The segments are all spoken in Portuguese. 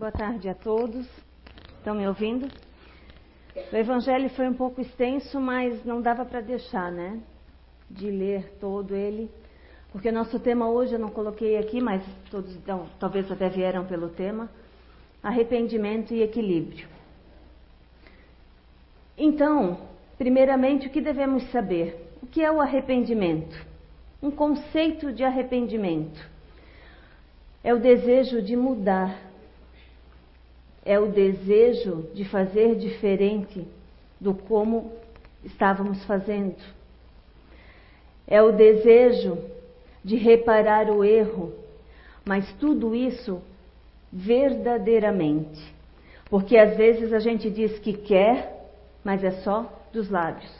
Boa tarde a todos. Estão me ouvindo? O evangelho foi um pouco extenso, mas não dava para deixar, né? De ler todo ele. Porque nosso tema hoje eu não coloquei aqui, mas todos então, talvez até vieram pelo tema: arrependimento e equilíbrio. Então, primeiramente, o que devemos saber? O que é o arrependimento? Um conceito de arrependimento é o desejo de mudar, é o desejo de fazer diferente do como estávamos fazendo, é o desejo de reparar o erro, mas tudo isso verdadeiramente. Porque às vezes a gente diz que quer, mas é só dos lábios,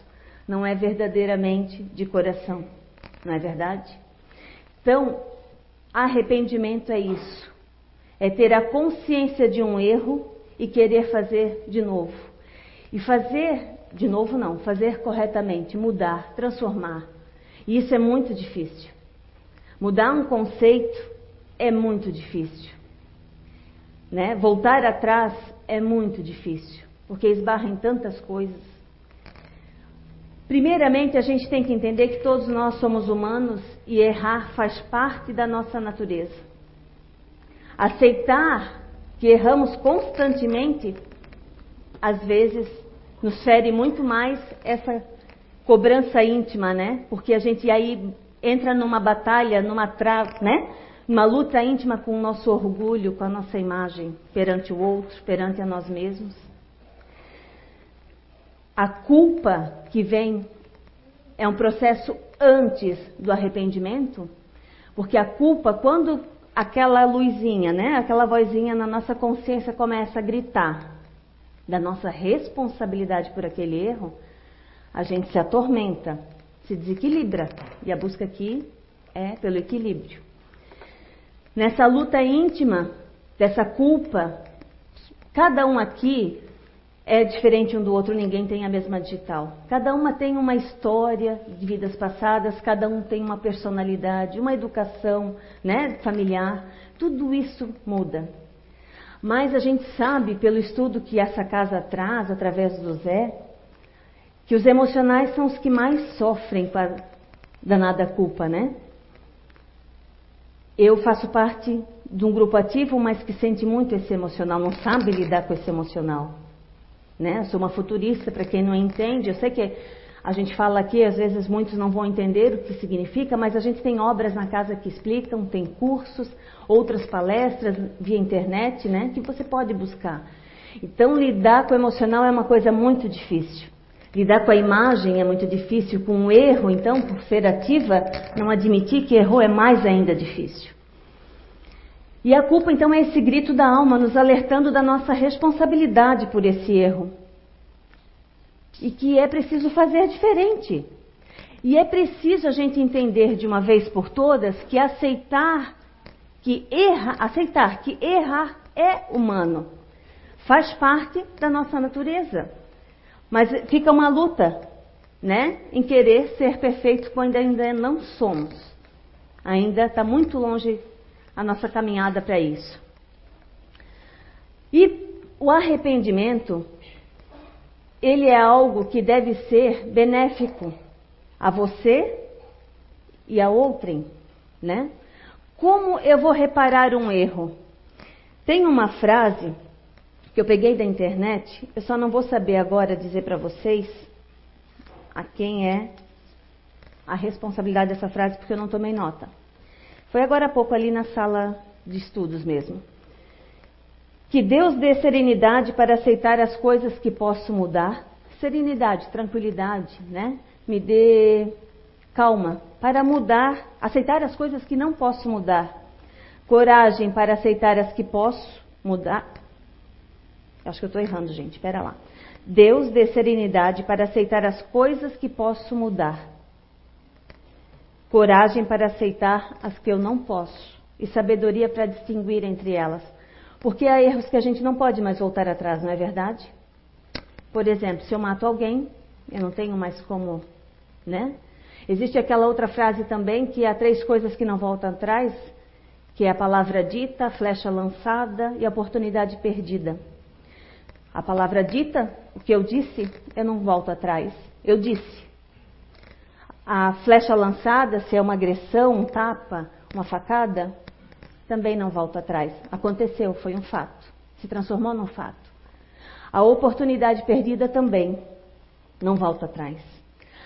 não é verdadeiramente de coração, não é verdade? Então, arrependimento é isso, é ter a consciência de um erro e querer fazer de novo. E fazer de novo não, fazer corretamente, mudar, transformar. E isso é muito difícil. Mudar um conceito é muito difícil. Né? Voltar atrás é muito difícil, porque esbarra em tantas coisas. Primeiramente, a gente tem que entender que todos nós somos humanos e errar faz parte da nossa natureza. Aceitar que erramos constantemente, às vezes, nos fere muito mais essa cobrança íntima, né? Porque a gente aí entra numa batalha, numa tra... né? Uma luta íntima com o nosso orgulho, com a nossa imagem perante o outro, perante a nós mesmos. A culpa que vem é um processo antes do arrependimento, porque a culpa, quando aquela luzinha, né, aquela vozinha na nossa consciência começa a gritar da nossa responsabilidade por aquele erro, a gente se atormenta, se desequilibra. E a busca aqui é pelo equilíbrio. Nessa luta íntima, dessa culpa, cada um aqui é diferente um do outro, ninguém tem a mesma digital. Cada uma tem uma história de vidas passadas, cada um tem uma personalidade, uma educação né, familiar, tudo isso muda. Mas a gente sabe, pelo estudo que essa casa traz, através do Zé, que os emocionais são os que mais sofrem com a danada culpa, né? Eu faço parte de um grupo ativo, mas que sente muito esse emocional, não sabe lidar com esse emocional. Né? Sou uma futurista, para quem não entende, eu sei que a gente fala aqui, às vezes muitos não vão entender o que significa, mas a gente tem obras na casa que explicam, tem cursos, outras palestras via internet, né, que você pode buscar. Então, lidar com o emocional é uma coisa muito difícil. Lidar com a imagem é muito difícil, com o erro, então, por ser ativa, não admitir que errou é mais ainda difícil. E a culpa, então, é esse grito da alma nos alertando da nossa responsabilidade por esse erro. E que é preciso fazer diferente. E é preciso a gente entender de uma vez por todas que aceitar que erra, aceitar que errar é humano. Faz parte da nossa natureza. Mas fica uma luta, né, em querer ser perfeito quando ainda não somos. Ainda está muito longe a nossa caminhada para isso. E o arrependimento, ele é algo que deve ser benéfico a você e a outrem, né? Como eu vou reparar um erro? Tem uma frase que eu peguei da internet, eu só não vou saber agora dizer para vocês a quem é a responsabilidade dessa frase, porque eu não tomei nota. Foi agora há pouco ali na sala de estudos mesmo. Que Deus dê serenidade para aceitar as coisas que posso mudar. Serenidade, tranquilidade, né? Me dê calma para mudar, aceitar as coisas que não posso mudar. Coragem para aceitar as que posso mudar. Acho que eu estou errando, gente. Espera lá. Deus dê serenidade para aceitar as coisas que posso mudar. Coragem para aceitar as que eu não posso. E sabedoria para distinguir entre elas. Porque há erros que a gente não pode mais voltar atrás, não é verdade? Por exemplo, se eu mato alguém, eu não tenho mais como, né? Existe aquela outra frase também que há três coisas que não voltam atrás, que é a palavra dita, a flecha lançada e a oportunidade perdida. A palavra dita, o que eu disse, eu não volto atrás. Eu disse. A flecha lançada, se é uma agressão, um tapa, uma facada, também não volto atrás. Aconteceu, foi um fato. Se transformou num fato. A oportunidade perdida também não volta atrás.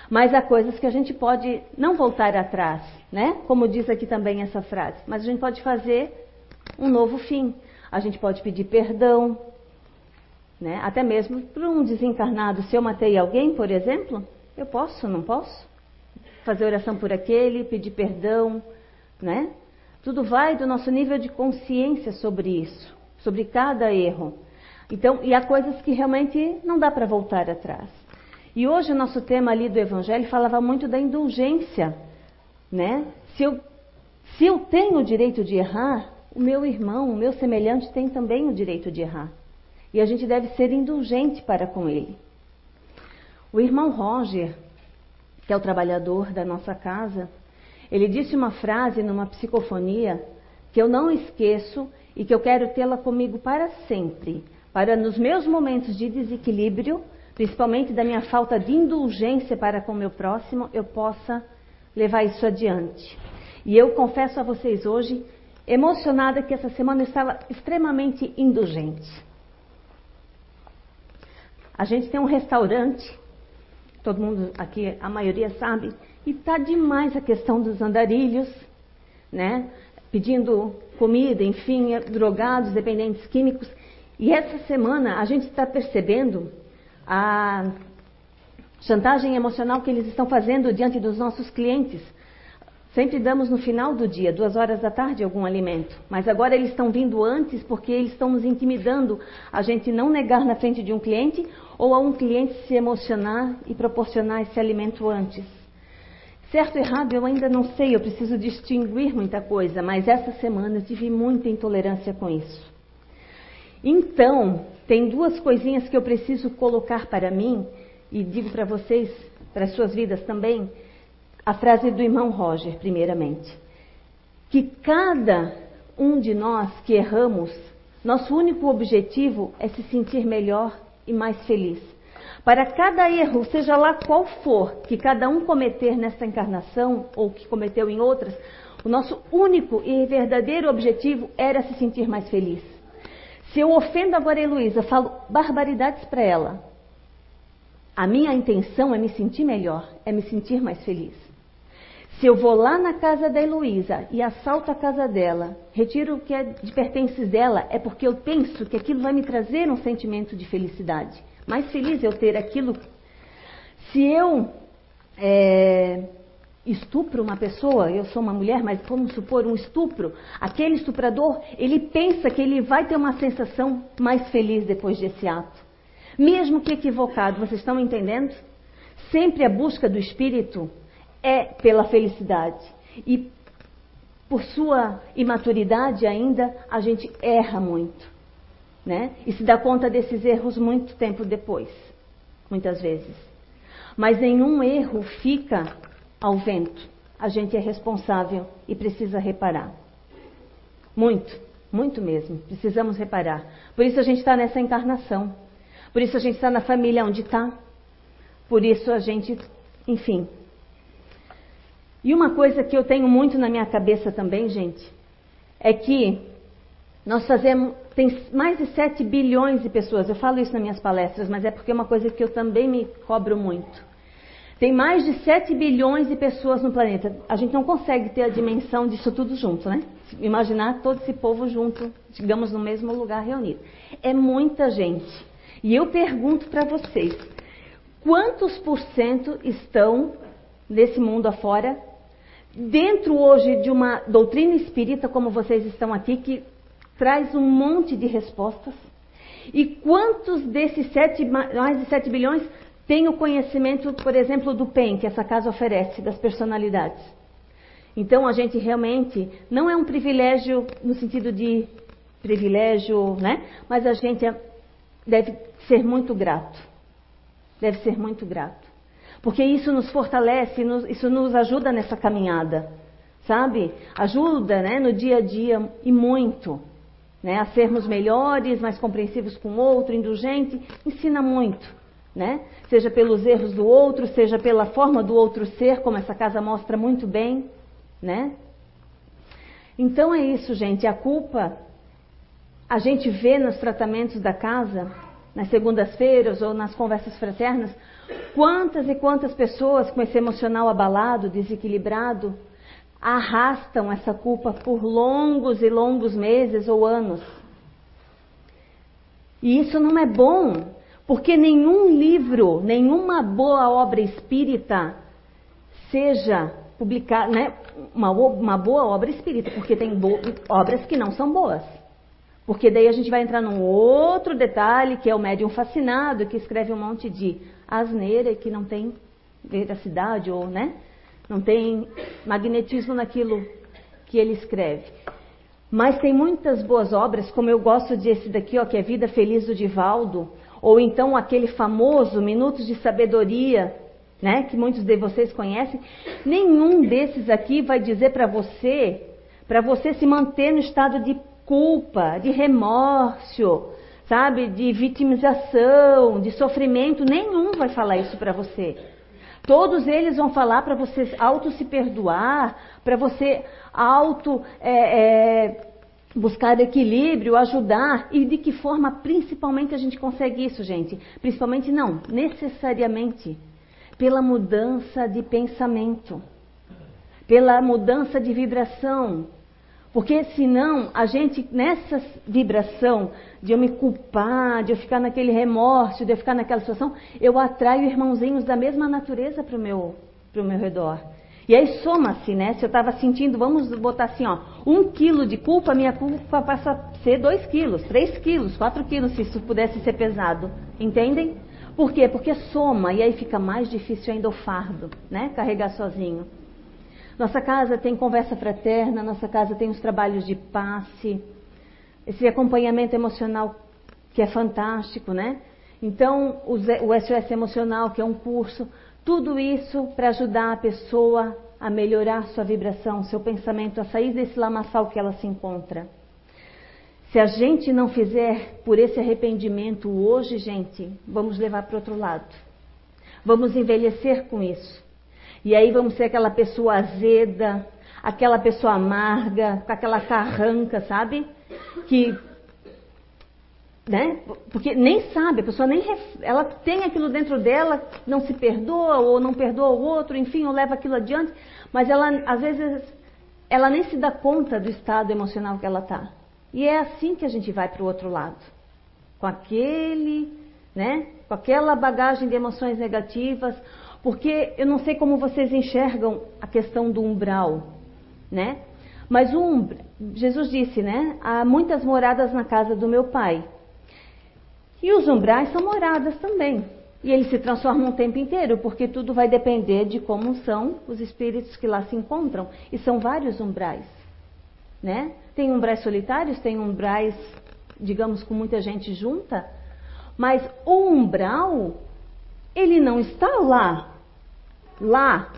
Mas há coisas que a gente pode não voltar atrás, né? Como diz aqui também essa frase. Mas a gente pode fazer um novo fim. A gente pode pedir perdão, né? Até mesmo para um desencarnado. Se eu matei alguém, por exemplo, eu posso, não posso? Fazer oração por aquele, pedir perdão, né? Tudo vai do nosso nível de consciência sobre isso, sobre cada erro. Então, e há coisas que realmente não dá para voltar atrás. E hoje o nosso tema ali do Evangelho falava muito da indulgência, né? Se eu, se eu tenho o direito de errar, o meu irmão, o meu semelhante tem também o direito de errar. E a gente deve ser indulgente para com ele. O irmão Roger, que é o trabalhador da nossa casa, ele disse uma frase numa psicofonia que eu não esqueço e que eu quero tê-la comigo para sempre, para nos meus momentos de desequilíbrio, principalmente da minha falta de indulgência para com o meu próximo, eu possa levar isso adiante. E eu confesso a vocês hoje, emocionada, que essa semana eu estava extremamente indulgente. A gente tem um restaurante, todo mundo aqui, a maioria sabe, e tá demais a questão dos andarilhos, né? Pedindo comida, enfim, drogados, dependentes químicos. E essa semana a gente está percebendo a chantagem emocional que eles estão fazendo diante dos nossos clientes. Sempre damos no final do dia, duas horas da tarde, algum alimento. Mas agora eles estão vindo antes porque eles estão nos intimidando a gente não negar na frente de um cliente ou a um cliente se emocionar e proporcionar esse alimento antes. Certo ou errado, eu ainda não sei, eu preciso distinguir muita coisa, mas essa semana eu tive muita intolerância com isso. Então, tem duas coisinhas que eu preciso colocar para mim, e digo para vocês, para as suas vidas também, a frase do irmão Roger, primeiramente. Que cada um de nós que erramos, nosso único objetivo é se sentir melhor e mais feliz. Para cada erro, seja lá qual for, que cada um cometer nesta encarnação ou que cometeu em outras, o nosso único e verdadeiro objetivo era se sentir mais feliz. Se eu ofendo agora a Heloísa, falo barbaridades para ela, a minha intenção é me sentir melhor, é me sentir mais feliz. Se eu vou lá na casa da Heloísa e assalto a casa dela, retiro o que é de pertences dela, é porque eu penso que aquilo vai me trazer um sentimento de felicidade mais feliz eu ter aquilo. Se eu é, estupro uma pessoa, eu sou uma mulher, mas vamos supor um estupro, aquele estuprador, ele pensa que ele vai ter uma sensação mais feliz depois desse ato. Mesmo que equivocado, vocês estão entendendo? Sempre a busca do espírito é pela felicidade. E por sua imaturidade ainda, a gente erra muito né? E se dá conta desses erros muito tempo depois, muitas vezes. Mas nenhum erro fica ao vento. A gente é responsável e precisa reparar. Muito, muito mesmo. Precisamos reparar. Por isso a gente está nessa encarnação. Por isso a gente está na família onde está. Por isso a gente, enfim. E uma coisa que eu tenho muito na minha cabeça também, gente, é que nós fazemos, tem mais de 7 bilhões de pessoas. Eu falo isso nas minhas palestras, mas é porque é uma coisa que eu também me cobro muito. Tem mais de 7 bilhões de pessoas no planeta. A gente não consegue ter a dimensão disso tudo junto, né? Imaginar todo esse povo junto, digamos, no mesmo lugar reunido. É muita gente. E eu pergunto para vocês: quantos por cento estão nesse mundo afora, dentro hoje de uma doutrina espírita como vocês estão aqui, que traz um monte de respostas. E quantos desses sete, mais de 7 bilhões têm o conhecimento, por exemplo, do PEN, que essa casa oferece, das personalidades? Então a gente realmente não é um privilégio no sentido de privilégio, né? Mas a gente é, deve ser muito grato. Deve ser muito grato. Porque isso nos fortalece, isso nos ajuda nessa caminhada, sabe? Ajuda, né, no dia a dia e muito, né, a sermos melhores, mais compreensivos com o outro, indulgente, ensina muito, né? Seja pelos erros do outro, seja pela forma do outro ser, como essa casa mostra muito bem, né? Então é isso, gente. A culpa a gente vê nos tratamentos da casa, nas segundas-feiras ou nas conversas fraternas, quantas e quantas pessoas com esse emocional abalado, desequilibrado, arrastam essa culpa por longos e longos meses ou anos. E isso não é bom, porque nenhum livro, nenhuma boa obra espírita seja publicada, né, uma, uma boa obra espírita, porque tem obras que não são boas. Porque daí a gente vai entrar num outro detalhe, que é o médium fascinado, que escreve um monte de asneira que não tem veracidade ou, né? Não tem magnetismo naquilo que ele escreve. Mas tem muitas boas obras, como eu gosto desse daqui, ó, que é Vida Feliz do Divaldo, ou então aquele famoso Minutos de Sabedoria, né, que muitos de vocês conhecem. Nenhum desses aqui vai dizer para você, para você se manter no estado de culpa, de remorso, sabe, de vitimização, de sofrimento, nenhum vai falar isso para você. Todos eles vão falar para você auto se perdoar, para você auto é, é, buscar equilíbrio, ajudar e de que forma principalmente a gente consegue isso, gente? Principalmente não, necessariamente pela mudança de pensamento, pela mudança de vibração, porque senão a gente, nessa vibração de eu me culpar, de eu ficar naquele remorso, de eu ficar naquela situação, eu atraio irmãozinhos da mesma natureza para o meu, meu redor. E aí soma-se, né? Se eu estava sentindo, vamos botar assim, ó, um quilo de culpa, minha culpa passa a ser dois quilos, três quilos, quatro quilos, se isso pudesse ser pesado. Entendem? Por quê? Porque soma e aí fica mais difícil ainda o fardo, né? Carregar sozinho. Nossa casa tem conversa fraterna, nossa casa tem os trabalhos de passe, esse acompanhamento emocional que é fantástico, né? Então, o SOS Emocional, que é um curso, tudo isso para ajudar a pessoa a melhorar sua vibração, seu pensamento, a sair desse lamaçal que ela se encontra. Se a gente não fizer por esse arrependimento hoje, gente, vamos levar para outro lado. Vamos envelhecer com isso. E aí vamos ser aquela pessoa azeda, aquela pessoa amarga, com aquela carranca, sabe? Que né? Porque nem sabe, a pessoa nem ela tem aquilo dentro dela, não se perdoa ou não perdoa o outro, enfim, ou leva aquilo adiante, mas ela às vezes ela nem se dá conta do estado emocional que ela está. E é assim que a gente vai para o outro lado, com aquele, né? Com aquela bagagem de emoções negativas, porque eu não sei como vocês enxergam a questão do umbral, né? Mas umbral, Jesus disse, né? Há muitas moradas na casa do meu pai. E os umbrais são moradas também. E eles se transformam o tempo inteiro, porque tudo vai depender de como são os espíritos que lá se encontram. E são vários umbrais. Né? Tem umbrais solitários, tem umbrais, digamos, com muita gente junta. Mas o umbral, ele não está lá lá,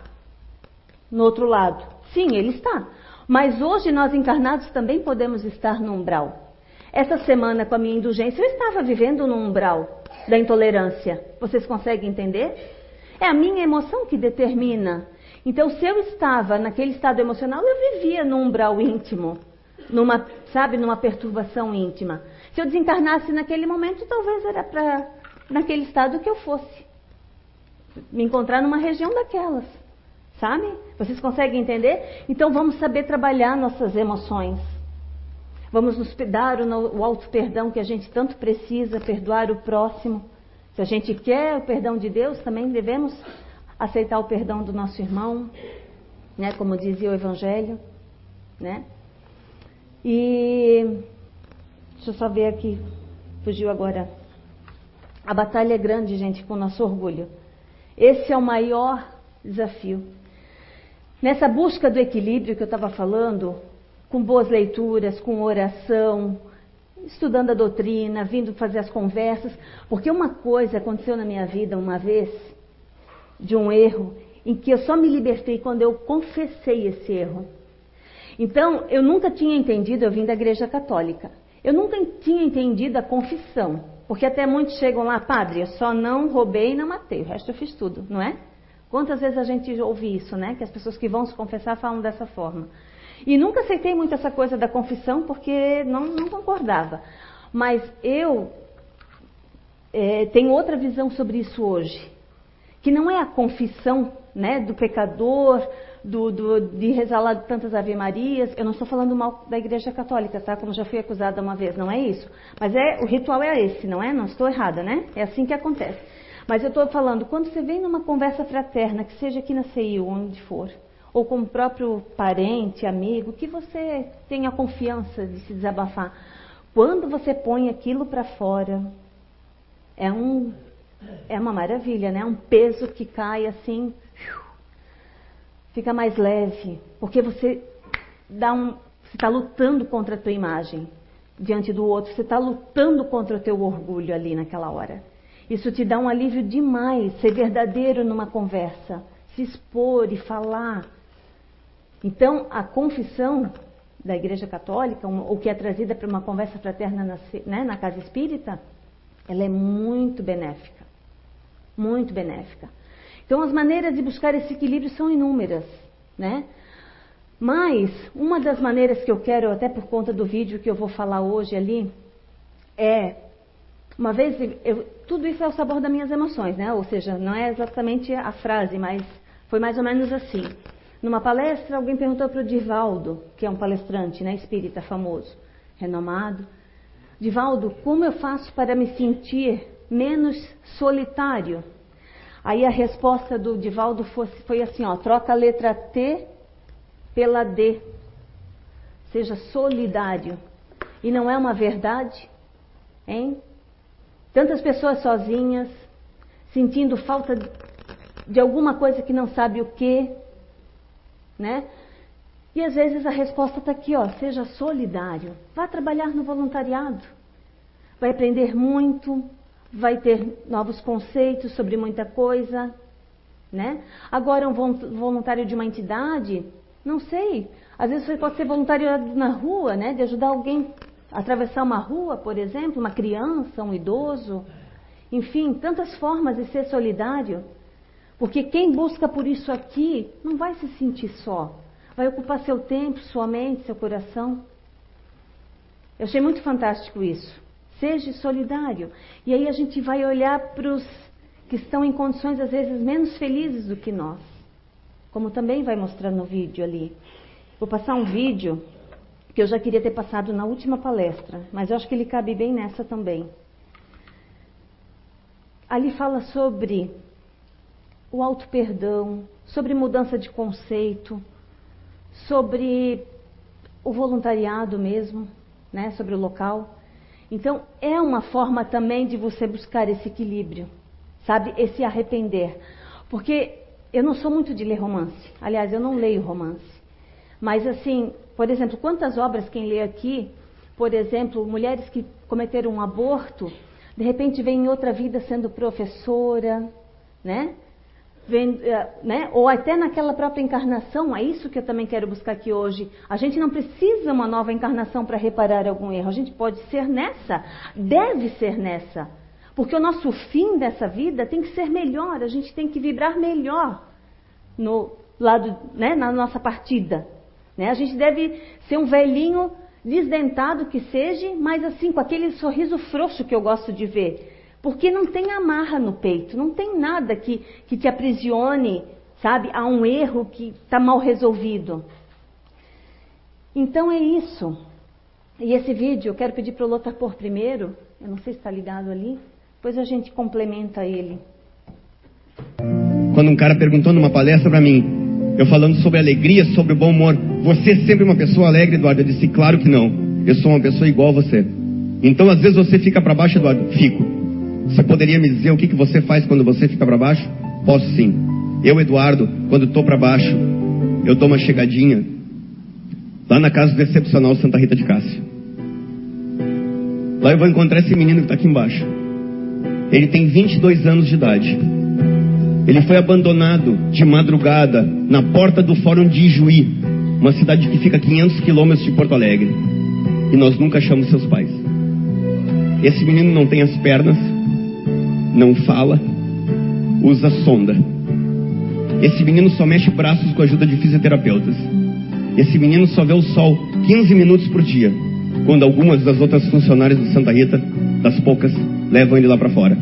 no outro lado. Sim, ele está. Mas hoje nós encarnados também podemos estar no umbral. Essa semana, com a minha indulgência, eu estava vivendo no umbral da intolerância. Vocês conseguem entender? É a minha emoção que determina. Então, se eu estava naquele estado emocional, eu vivia no umbral íntimo, numa, sabe, numa perturbação íntima. Se eu desencarnasse naquele momento, talvez era para naquele estado que eu fosse me encontrar numa região daquelas. Sabe? Vocês conseguem entender? Então vamos saber trabalhar nossas emoções. Vamos nos dar o, o auto-perdão que a gente tanto precisa, perdoar o próximo. Se a gente quer o perdão de Deus, também devemos aceitar o perdão do nosso irmão, né? Como dizia o Evangelho, né? E deixa eu só ver aqui, fugiu agora. A batalha é grande, gente, com o nosso orgulho. Esse é o maior desafio. Nessa busca do equilíbrio que eu estava falando, com boas leituras, com oração, estudando a doutrina, vindo fazer as conversas, porque uma coisa aconteceu na minha vida uma vez, de um erro, em que eu só me libertei quando eu confessei esse erro. Então, eu nunca tinha entendido, eu vim da igreja católica, eu nunca tinha entendido a confissão, porque até muitos chegam lá, padre, eu só não roubei e não matei, o resto eu fiz tudo, não é? Quantas vezes a gente ouve isso, né? Que as pessoas que vão se confessar falam dessa forma. E nunca aceitei muito essa coisa da confissão porque não, não concordava. Mas eu é, tenho outra visão sobre isso hoje. Que não é a confissão né, do pecador, do, do, de rezar lá tantas Ave Marias. Eu não estou falando mal da Igreja Católica, tá? Como já fui acusada uma vez, não é isso. Mas é o ritual é esse, não é? Não estou errada, né? É assim que acontece. Mas eu estou falando, quando você vem numa conversa fraterna, que seja aqui na CIU, onde for, ou com o próprio parente, amigo, que você tenha confiança de se desabafar. Quando você põe aquilo para fora, é um é uma maravilha, né? Um peso que cai assim, fica mais leve, porque você dá um, está lutando contra a tua imagem diante do outro, você está lutando contra o teu orgulho ali naquela hora. Isso te dá um alívio demais, ser verdadeiro numa conversa, se expor e falar. Então, a confissão da Igreja Católica, o que é trazida para uma conversa fraterna na, né, na casa espírita, ela é muito benéfica. Muito benéfica. Então, as maneiras de buscar esse equilíbrio são inúmeras, né? Mas, uma das maneiras que eu quero, até por conta do vídeo que eu vou falar hoje ali, é uma vez, eu, tudo isso é o sabor das minhas emoções, né? Ou seja, não é exatamente a frase, mas foi mais ou menos assim. Numa palestra, alguém perguntou para o Divaldo, que é um palestrante, né, espírita famoso, renomado, Divaldo, como eu faço para me sentir menos solitário? Aí a resposta do Divaldo foi, foi assim, ó, troca a letra T pela D. Seja solidário. E não é uma verdade? Hein? Tantas pessoas sozinhas, sentindo falta de alguma coisa que não sabe o que, né? E às vezes a resposta está aqui, ó, seja solidário, vá trabalhar no voluntariado, vai aprender muito, vai ter novos conceitos sobre muita coisa, né? Agora um voluntário de uma entidade, não sei, às vezes você pode ser voluntário na rua, né? De ajudar alguém atravessar uma rua, por exemplo, uma criança, um idoso, enfim, tantas formas de ser solidário. Porque quem busca por isso aqui não vai se sentir só, vai ocupar seu tempo, sua mente, seu coração. Eu achei muito fantástico isso. Seja solidário. E aí a gente vai olhar para os que estão em condições às vezes menos felizes do que nós. Como também vai mostrar no vídeo ali. Vou passar um vídeo que eu já queria ter passado na última palestra, mas eu acho que ele cabe bem nessa também. Ali fala sobre o auto-perdão, sobre mudança de conceito, sobre o voluntariado mesmo, né, sobre o local. Então, é uma forma também de você buscar esse equilíbrio, sabe? Esse arrepender. Porque eu não sou muito de ler romance. Aliás, eu não leio romance. Mas assim, por exemplo, quantas obras quem lê aqui, por exemplo, mulheres que cometeram um aborto, de repente vem em outra vida sendo professora, né? Eh, né? Ou até naquela própria encarnação, é isso que eu também quero buscar aqui hoje. A gente não precisa uma nova encarnação para reparar algum erro, a gente pode ser nessa, deve ser nessa. Porque o nosso fim dessa vida tem que ser melhor, a gente tem que vibrar melhor no lado, né, na nossa partida. Né? A gente deve ser um velhinho desdentado que seja, mas assim, com aquele sorriso frouxo que eu gosto de ver. Porque não tem amarra no peito, não tem nada que, que te aprisione, sabe, a um erro que está mal resolvido. Então é isso. E esse vídeo eu quero pedir para o Lothar pôr primeiro, eu não sei se está ligado ali, depois a gente complementa ele. Quando um cara perguntou numa palestra para mim, eu falando sobre alegria, sobre o bom humor. Você é sempre uma pessoa alegre, Eduardo? Eu disse, claro que não. Eu sou uma pessoa igual a você. Então, às vezes, você fica para baixo, Eduardo? Fico. Você poderia me dizer o que, que você faz quando você fica para baixo? Posso sim. Eu, Eduardo, quando estou para baixo, eu dou uma chegadinha lá na casa do excepcional Santa Rita de Cássia. Lá eu vou encontrar esse menino que está aqui embaixo. Ele tem 22 anos de idade. Ele foi abandonado de madrugada na porta do Fórum de Ijuí, uma cidade que fica a 500 quilômetros de Porto Alegre, e nós nunca achamos seus pais. Esse menino não tem as pernas, não fala, usa sonda. Esse menino só mexe braços com a ajuda de fisioterapeutas. Esse menino só vê o sol 15 minutos por dia, quando algumas das outras funcionárias do Santa Rita, das poucas, levam ele lá para fora.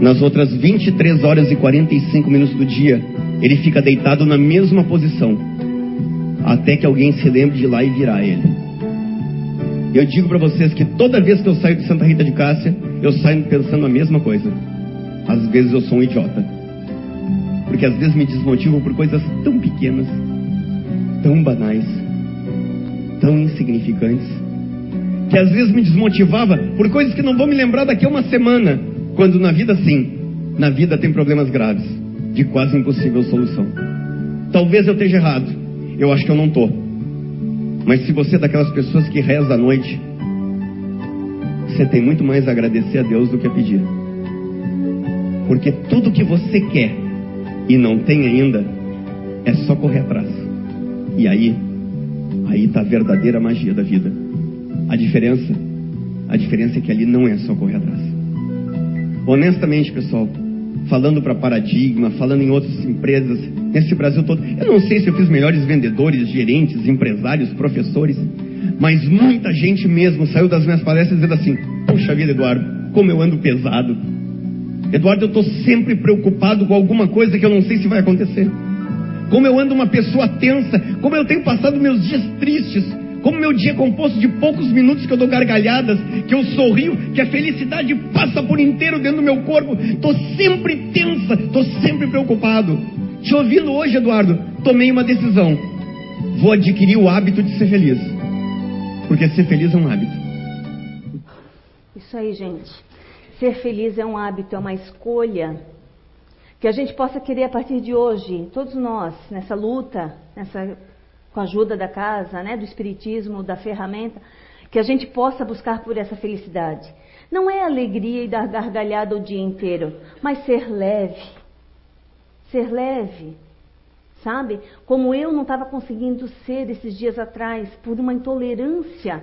Nas outras 23 horas e 45 minutos do dia, ele fica deitado na mesma posição, até que alguém se lembre de lá e virar ele. Eu digo para vocês que toda vez que eu saio de Santa Rita de Cássia, eu saio pensando a mesma coisa. Às vezes eu sou um idiota. Porque às vezes me desmotivo por coisas tão pequenas, tão banais, tão insignificantes, que às vezes me desmotivava por coisas que não vou me lembrar daqui a uma semana, quando na vida sim, na vida tem problemas graves, de quase impossível solução. Talvez eu esteja errado, eu acho que eu não estou. Mas se você é daquelas pessoas que reza à noite, você tem muito mais a agradecer a Deus do que a pedir. Porque tudo que você quer e não tem ainda, é só correr atrás. E aí, aí está a verdadeira magia da vida. A diferença, a diferença é que ali não é só correr atrás. Honestamente, pessoal, falando para Paradigma, falando em outras empresas, nesse Brasil todo, eu não sei se eu fiz melhores vendedores, gerentes, empresários, professores, mas muita gente mesmo saiu das minhas palestras dizendo assim: Puxa vida, Eduardo, como eu ando pesado. Eduardo, eu estou sempre preocupado com alguma coisa que eu não sei se vai acontecer. Como eu ando uma pessoa tensa, como eu tenho passado meus dias tristes, como meu dia é composto de poucos minutos que eu dou gargalhadas, que eu sorrio, que a felicidade passa por inteiro dentro do meu corpo. Estou sempre tensa, estou sempre preocupado. Te ouvindo hoje, Eduardo, tomei uma decisão. Vou adquirir o hábito de ser feliz. Porque ser feliz é um hábito. Isso aí, gente. Ser feliz é um hábito, é uma escolha que a gente possa querer a partir de hoje, todos nós, nessa luta, nessa, com a ajuda da casa, né, do espiritismo, da ferramenta, que a gente possa buscar por essa felicidade. Não é alegria e dar gargalhada o dia inteiro, mas ser leve. Ser leve. Sabe? Como eu não estava conseguindo ser esses dias atrás, por uma intolerância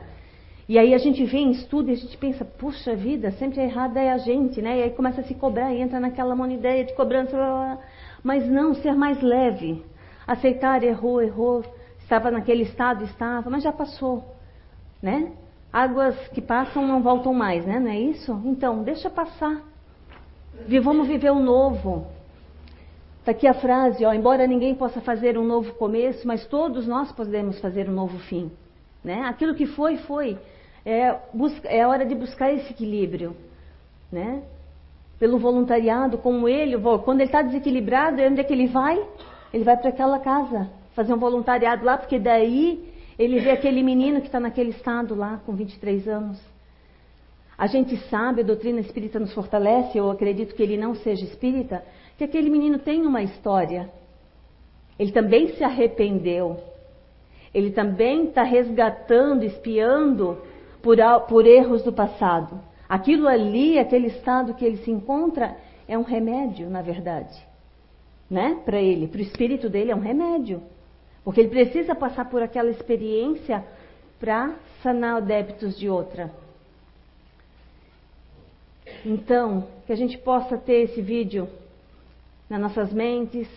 e aí a gente vê em estudo e a gente pensa, puxa vida, sempre a errada é a gente, né? E aí começa a se cobrar e entra naquela ideia de cobrança. Blá, blá. Mas não, ser mais leve. Aceitar, errou, errou. Estava naquele estado, estava, mas já passou, né? Águas que passam não voltam mais, né? Não é isso? Então, deixa passar. Vamos viver o novo. Está aqui a frase, ó, embora ninguém possa fazer um novo começo, mas todos nós podemos fazer um novo fim. Né? Aquilo que foi, foi é, busca, é hora de buscar esse equilíbrio, né? Pelo voluntariado, como ele, quando ele está desequilibrado, onde é que ele vai? Ele vai para aquela casa, fazer um voluntariado lá, porque daí ele vê aquele menino que está naquele estado lá, com 23 anos. A gente sabe, a doutrina espírita nos fortalece, eu acredito que ele não seja espírita, que aquele menino tem uma história. Ele também se arrependeu. Ele também está resgatando, espiando por, por erros do passado. Aquilo ali, aquele estado que ele se encontra, é um remédio, na verdade. Né? Para ele, para o espírito dele é um remédio. Porque ele precisa passar por aquela experiência para sanar débitos de outra. Então, que a gente possa ter esse vídeo nas nossas mentes,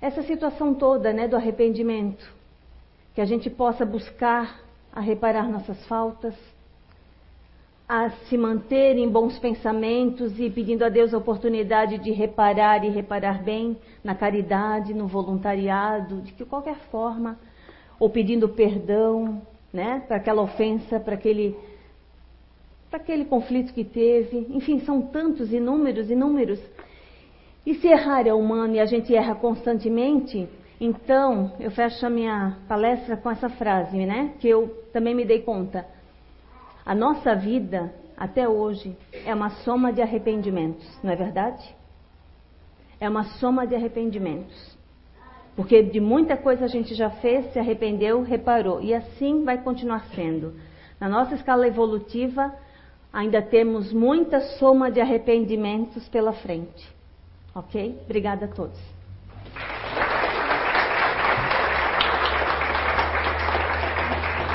essa situação toda, né, do arrependimento, que a gente possa buscar a reparar nossas faltas, a se manter em bons pensamentos e pedindo a Deus a oportunidade de reparar e reparar bem na caridade, no voluntariado, de que qualquer forma, ou pedindo perdão, né, para aquela ofensa, para aquele para aquele conflito que teve. Enfim, são tantos, inúmeros, inúmeros. E se errar é humano e a gente erra constantemente, então, eu fecho a minha palestra com essa frase, né? Que eu também me dei conta. A nossa vida, até hoje, é uma soma de arrependimentos, não é verdade? É uma soma de arrependimentos. Porque de muita coisa a gente já fez, se arrependeu, reparou. E assim vai continuar sendo. Na nossa escala evolutiva, ainda temos muita soma de arrependimentos pela frente. Ok? Obrigada a todos.